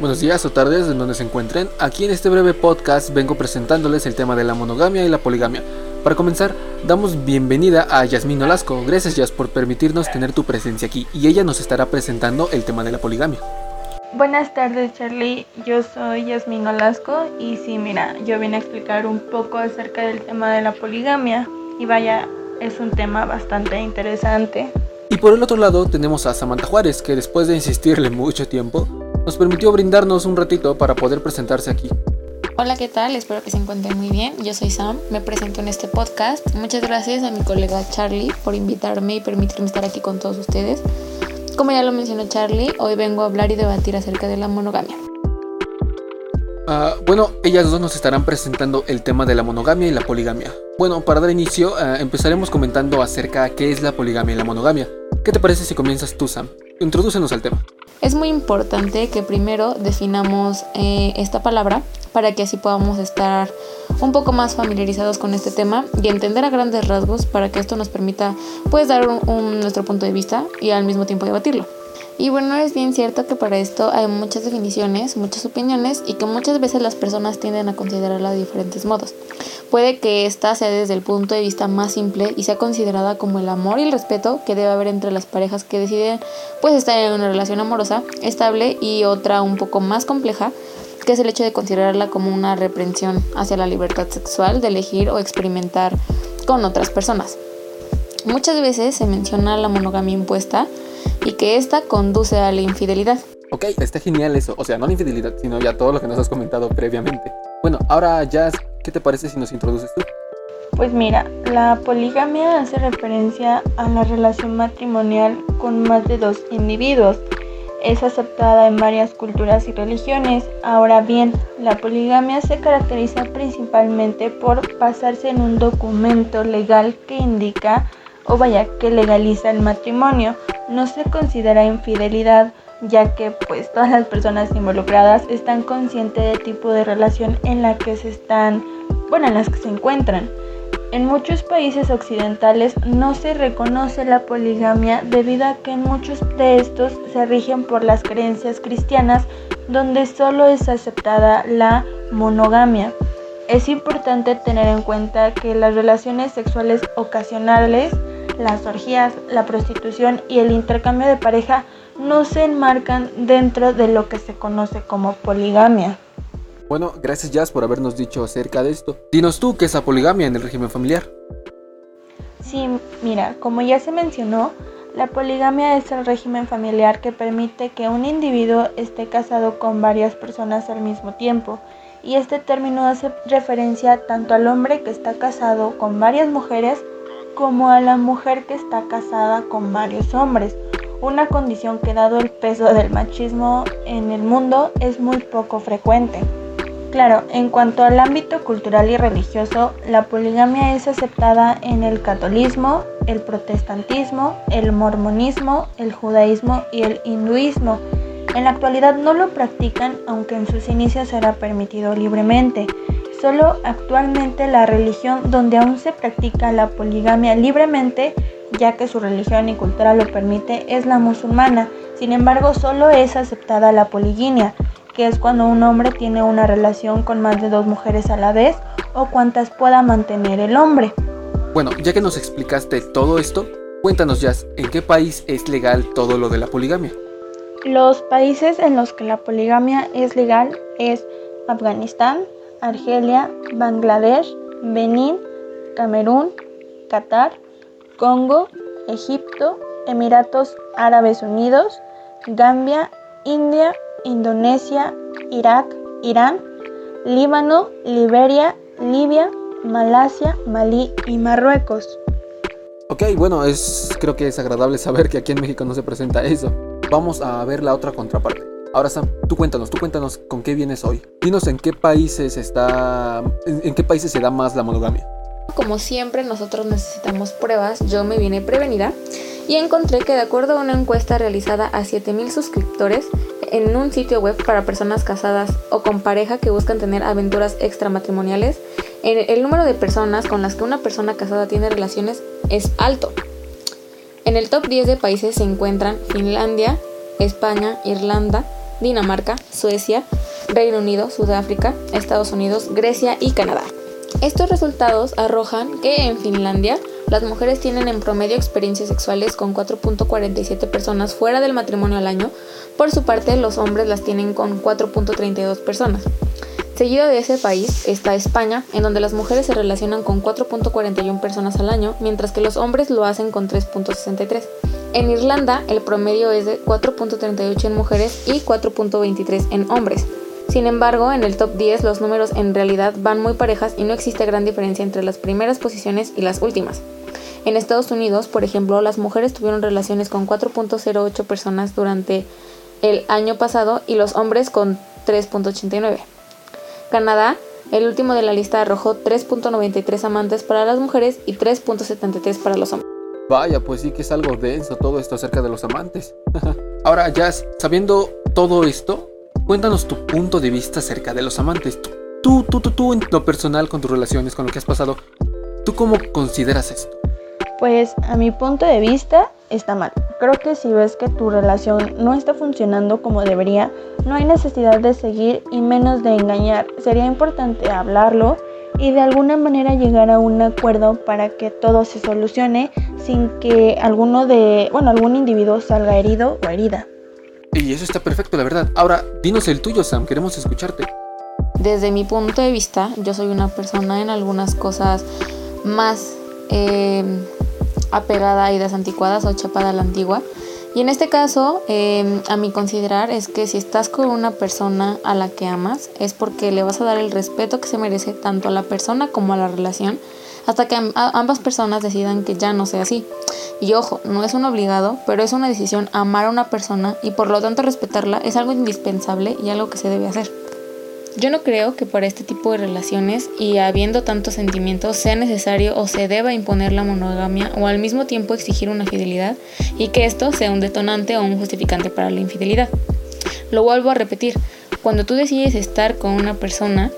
Buenos días o tardes en donde se encuentren. Aquí en este breve podcast vengo presentándoles el tema de la monogamia y la poligamia. Para comenzar, damos bienvenida a Yasmín Olasco. Gracias Yas por permitirnos tener tu presencia aquí y ella nos estará presentando el tema de la poligamia. Buenas tardes Charlie, yo soy Yasmín Olasco y sí, mira, yo vine a explicar un poco acerca del tema de la poligamia y vaya, es un tema bastante interesante. Y por el otro lado tenemos a Samantha Juárez, que después de insistirle mucho tiempo, nos permitió brindarnos un ratito para poder presentarse aquí. Hola, ¿qué tal? Espero que se encuentren muy bien. Yo soy Sam, me presento en este podcast. Muchas gracias a mi colega Charlie por invitarme y permitirme estar aquí con todos ustedes. Como ya lo mencionó Charlie, hoy vengo a hablar y debatir acerca de la monogamia. Uh, bueno, ellas dos nos estarán presentando el tema de la monogamia y la poligamia. Bueno, para dar inicio, uh, empezaremos comentando acerca de qué es la poligamia y la monogamia. ¿Qué te parece si comienzas tú, Sam? Introdúcenos al tema es muy importante que primero definamos eh, esta palabra para que así podamos estar un poco más familiarizados con este tema y entender a grandes rasgos para que esto nos permita pues dar nuestro punto de vista y al mismo tiempo debatirlo. Y bueno, es bien cierto que para esto hay muchas definiciones, muchas opiniones y que muchas veces las personas tienden a considerarla de diferentes modos. Puede que esta sea desde el punto de vista más simple y sea considerada como el amor y el respeto que debe haber entre las parejas que deciden pues estar en una relación amorosa, estable y otra un poco más compleja que es el hecho de considerarla como una reprensión hacia la libertad sexual de elegir o experimentar con otras personas. Muchas veces se menciona la monogamia impuesta y que ésta conduce a la infidelidad. Ok, está genial eso. O sea, no la infidelidad, sino ya todo lo que nos has comentado previamente. Bueno, ahora ya, ¿qué te parece si nos introduces tú? Pues mira, la poligamia hace referencia a la relación matrimonial con más de dos individuos. Es aceptada en varias culturas y religiones. Ahora bien, la poligamia se caracteriza principalmente por basarse en un documento legal que indica o vaya que legaliza el matrimonio. No se considera infidelidad ya que pues todas las personas involucradas están conscientes del tipo de relación en la que se están, bueno, en las que se encuentran. En muchos países occidentales no se reconoce la poligamia debido a que en muchos de estos se rigen por las creencias cristianas donde solo es aceptada la monogamia. Es importante tener en cuenta que las relaciones sexuales ocasionales las orgías, la prostitución y el intercambio de pareja no se enmarcan dentro de lo que se conoce como poligamia. Bueno, gracias Jazz por habernos dicho acerca de esto. Dinos tú qué es la poligamia en el régimen familiar. Sí, mira, como ya se mencionó, la poligamia es el régimen familiar que permite que un individuo esté casado con varias personas al mismo tiempo. Y este término hace referencia tanto al hombre que está casado con varias mujeres como a la mujer que está casada con varios hombres, una condición que dado el peso del machismo en el mundo es muy poco frecuente. Claro, en cuanto al ámbito cultural y religioso, la poligamia es aceptada en el catolicismo, el protestantismo, el mormonismo, el judaísmo y el hinduismo. En la actualidad no lo practican, aunque en sus inicios era permitido libremente. Solo actualmente la religión donde aún se practica la poligamia libremente, ya que su religión y cultura lo permite, es la musulmana. Sin embargo, solo es aceptada la poliginia, que es cuando un hombre tiene una relación con más de dos mujeres a la vez o cuantas pueda mantener el hombre. Bueno, ya que nos explicaste todo esto, cuéntanos ya, ¿en qué país es legal todo lo de la poligamia? Los países en los que la poligamia es legal es Afganistán, Argelia, Bangladesh, Benín, Camerún, Qatar, Congo, Egipto, Emiratos Árabes Unidos, Gambia, India, Indonesia, Irak, Irán, Líbano, Liberia, Libia, Malasia, Malí y Marruecos. Ok, bueno, es creo que es agradable saber que aquí en México no se presenta eso. Vamos a ver la otra contraparte. Ahora Sam, tú cuéntanos, tú cuéntanos con qué vienes hoy. Dinos en qué países está, en, qué países se da más la monogamia. Como siempre nosotros necesitamos pruebas, yo me vine prevenida y encontré que de acuerdo a una encuesta realizada a 7000 suscriptores en un sitio web para personas casadas o con pareja que buscan tener aventuras extramatrimoniales, el número de personas con las que una persona casada tiene relaciones es alto. En el top 10 de países se encuentran Finlandia, España, Irlanda, Dinamarca, Suecia, Reino Unido, Sudáfrica, Estados Unidos, Grecia y Canadá. Estos resultados arrojan que en Finlandia las mujeres tienen en promedio experiencias sexuales con 4.47 personas fuera del matrimonio al año, por su parte los hombres las tienen con 4.32 personas. Seguido de ese país está España, en donde las mujeres se relacionan con 4.41 personas al año, mientras que los hombres lo hacen con 3.63. En Irlanda el promedio es de 4.38 en mujeres y 4.23 en hombres. Sin embargo, en el top 10 los números en realidad van muy parejas y no existe gran diferencia entre las primeras posiciones y las últimas. En Estados Unidos, por ejemplo, las mujeres tuvieron relaciones con 4.08 personas durante el año pasado y los hombres con 3.89. Canadá, el último de la lista arrojó 3.93 amantes para las mujeres y 3.73 para los hombres. Vaya, pues sí que es algo denso todo esto acerca de los amantes. Ahora, Jazz, sabiendo todo esto, cuéntanos tu punto de vista acerca de los amantes. Tú, tú, tú, tú, en lo personal, con tus relaciones, con lo que has pasado, ¿tú cómo consideras esto? Pues a mi punto de vista está mal. Creo que si ves que tu relación no está funcionando como debería, no hay necesidad de seguir y menos de engañar. Sería importante hablarlo y de alguna manera llegar a un acuerdo para que todo se solucione sin que alguno de, bueno, algún individuo salga herido o herida. Y eso está perfecto, la verdad. Ahora, dinos el tuyo, Sam, queremos escucharte. Desde mi punto de vista, yo soy una persona en algunas cosas más eh, apegada a ideas anticuadas o chapada a la antigua. Y en este caso, em, a mi considerar es que si estás con una persona a la que amas, es porque le vas a dar el respeto que se merece tanto a la persona como a la relación, hasta que ambas personas decidan que ya no sea así. Y ojo, no es un obligado, pero es una decisión amar a una persona y por lo tanto respetarla es algo indispensable y algo que se debe hacer. Yo no creo que para este tipo de relaciones y habiendo tantos sentimientos sea necesario o se deba imponer la monogamia o al mismo tiempo exigir una fidelidad y que esto sea un detonante o un justificante para la infidelidad. Lo vuelvo a repetir, cuando tú decides estar con una persona,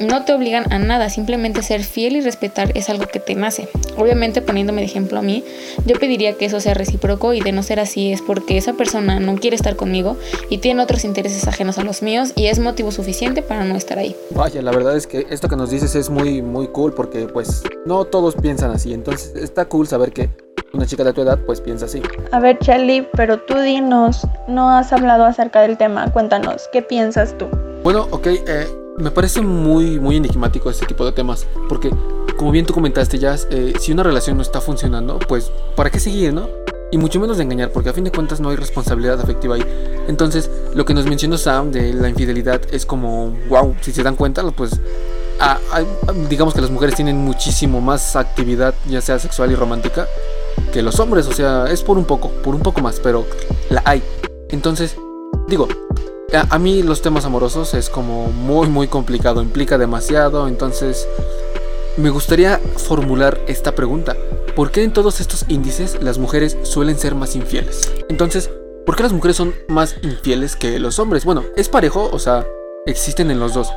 no te obligan a nada, simplemente ser fiel y respetar es algo que te nace. Obviamente poniéndome de ejemplo a mí, yo pediría que eso sea recíproco y de no ser así es porque esa persona no quiere estar conmigo y tiene otros intereses ajenos a los míos y es motivo suficiente para no estar ahí. Vaya, la verdad es que esto que nos dices es muy muy cool porque pues no todos piensan así, entonces está cool saber que una chica de tu edad pues piensa así. A ver Charlie, pero tú dinos, no has hablado acerca del tema, cuéntanos, ¿qué piensas tú? Bueno, ok, eh, me parece muy, muy enigmático este tipo de temas, porque como bien tú comentaste ya, eh, si una relación no está funcionando, pues ¿para qué seguir, no? Y mucho menos de engañar, porque a fin de cuentas no hay responsabilidad afectiva ahí. Entonces, lo que nos mencionó Sam de la infidelidad es como, wow, si se dan cuenta, pues digamos que las mujeres tienen muchísimo más actividad, ya sea sexual y romántica, que los hombres, o sea, es por un poco, por un poco más, pero la hay. Entonces, digo, a, mí los temas amorosos es como muy muy complicado, implica demasiado, entonces me gustaría formular esta pregunta. ¿Por qué en todos estos índices las mujeres suelen ser más infieles? Entonces, ¿por qué las mujeres son más infieles que los hombres? Bueno, es parejo, o sea, existen en los dos.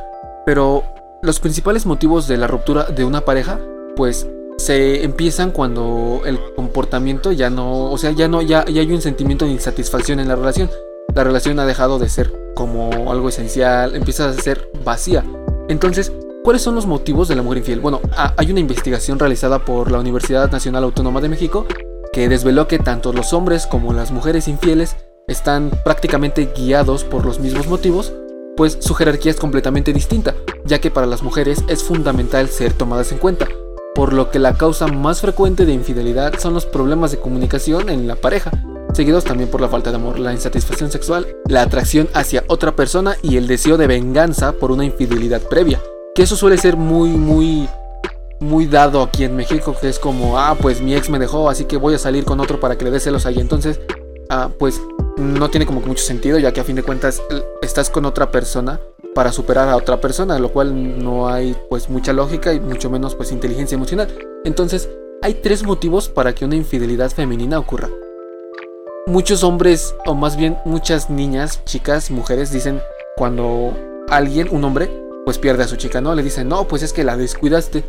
Pero los principales motivos de la ruptura de una pareja, pues se empiezan cuando el comportamiento ya no, o sea, ya no, ya, ya hay un sentimiento de insatisfacción en la relación. La relación ha dejado de ser como algo esencial, empieza a ser vacía. Entonces, ¿cuáles son los motivos de la mujer infiel? Bueno, hay una investigación realizada por la Universidad Nacional Autónoma de México que desveló que tanto los hombres como las mujeres infieles están prácticamente guiados por los mismos motivos, pues su jerarquía es completamente distinta, ya que para las mujeres es fundamental ser tomadas en cuenta, por lo que la causa más frecuente de infidelidad son los problemas de comunicación en la pareja, seguidos también por la falta de amor, la insatisfacción sexual, la atracción hacia otra persona y el deseo de venganza por una infidelidad previa. Que eso suele ser muy, muy, muy dado aquí en México, que es como, ah, pues mi ex me dejó, así que voy a salir con otro para que le dé celos ahí. Entonces, ah, pues no tiene como mucho sentido, ya que a fin de cuentas estás con otra persona para superar a otra persona, lo cual no hay pues mucha lógica y mucho menos pues inteligencia emocional. Entonces, hay tres motivos para que una infidelidad femenina ocurra muchos hombres, o más bien muchas niñas, chicas, mujeres, dicen cuando alguien, un hombre, pues pierde a su chica, ¿no? Le dicen, no, pues es que la descuidaste.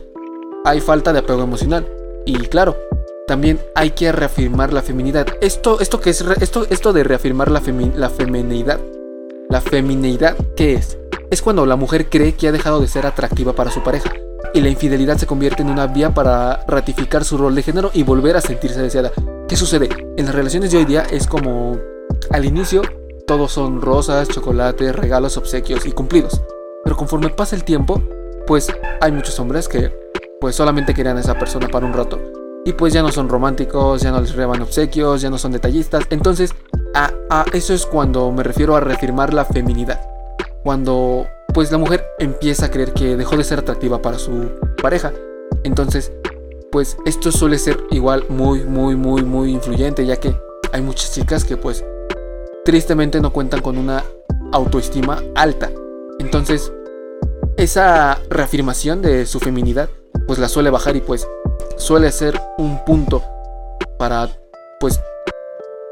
Hay falta de apego emocional. Y claro, también hay que reafirmar la feminidad. Esto, esto que es esto, esto de reafirmar la, la feminidad. La femineidad, ¿qué es? Es cuando la mujer cree que ha dejado de ser atractiva para su pareja y la infidelidad se convierte en una vía para ratificar su rol de género y volver a sentirse deseada. ¿Qué sucede? En las relaciones de hoy día es como al inicio todos son rosas, chocolates, regalos, obsequios y cumplidos. Pero conforme pasa el tiempo, pues hay muchos hombres que pues solamente querían a esa persona para un rato. Y pues ya no son románticos, ya no les reban obsequios, ya no son detallistas. Entonces, a, a eso es cuando me refiero a reafirmar la feminidad. Cuando pues la mujer empieza a creer que dejó de ser atractiva para su pareja. Entonces, pues esto suele ser igual muy, muy, muy, muy influyente, ya que hay muchas chicas que pues tristemente no cuentan con una autoestima alta. Entonces, esa reafirmación de su feminidad pues la suele bajar y pues suele ser un punto para pues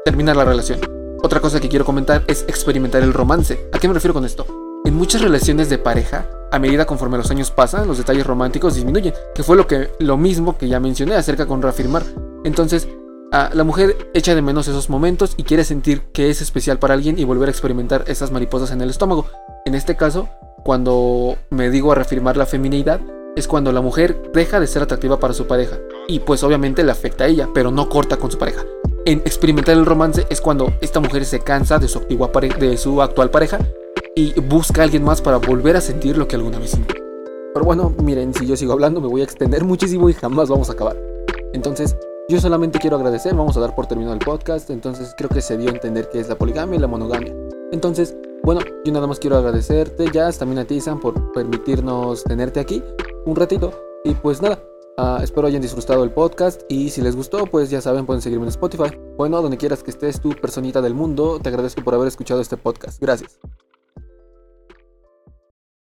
terminar la relación. Otra cosa que quiero comentar es experimentar el romance. ¿A qué me refiero con esto? En muchas relaciones de pareja, a medida conforme los años pasan, los detalles románticos disminuyen, que fue lo que lo mismo que ya mencioné acerca con reafirmar. Entonces, la mujer echa de menos esos momentos y quiere sentir que es especial para alguien y volver a experimentar esas mariposas en el estómago. En este caso, cuando me digo a reafirmar la feminidad, es cuando la mujer deja de ser atractiva para su pareja y pues obviamente le afecta a ella, pero no corta con su pareja. En experimentar el romance es cuando esta mujer se cansa de su, antigua de su actual pareja y busca a alguien más para volver a sentir lo que alguna vez sintió. Pero bueno, miren, si yo sigo hablando me voy a extender muchísimo y jamás vamos a acabar. Entonces, yo solamente quiero agradecer, vamos a dar por terminado el podcast, entonces creo que se dio a entender qué es la poligamia y la monogamia. Entonces, bueno, yo nada más quiero agradecerte, Jazz, también a ti, Sam, por permitirnos tenerte aquí un ratito. Y pues nada, uh, espero hayan disfrutado el podcast y si les gustó, pues ya saben, pueden seguirme en Spotify. Bueno, donde quieras que estés tú, personita del mundo, te agradezco por haber escuchado este podcast. Gracias.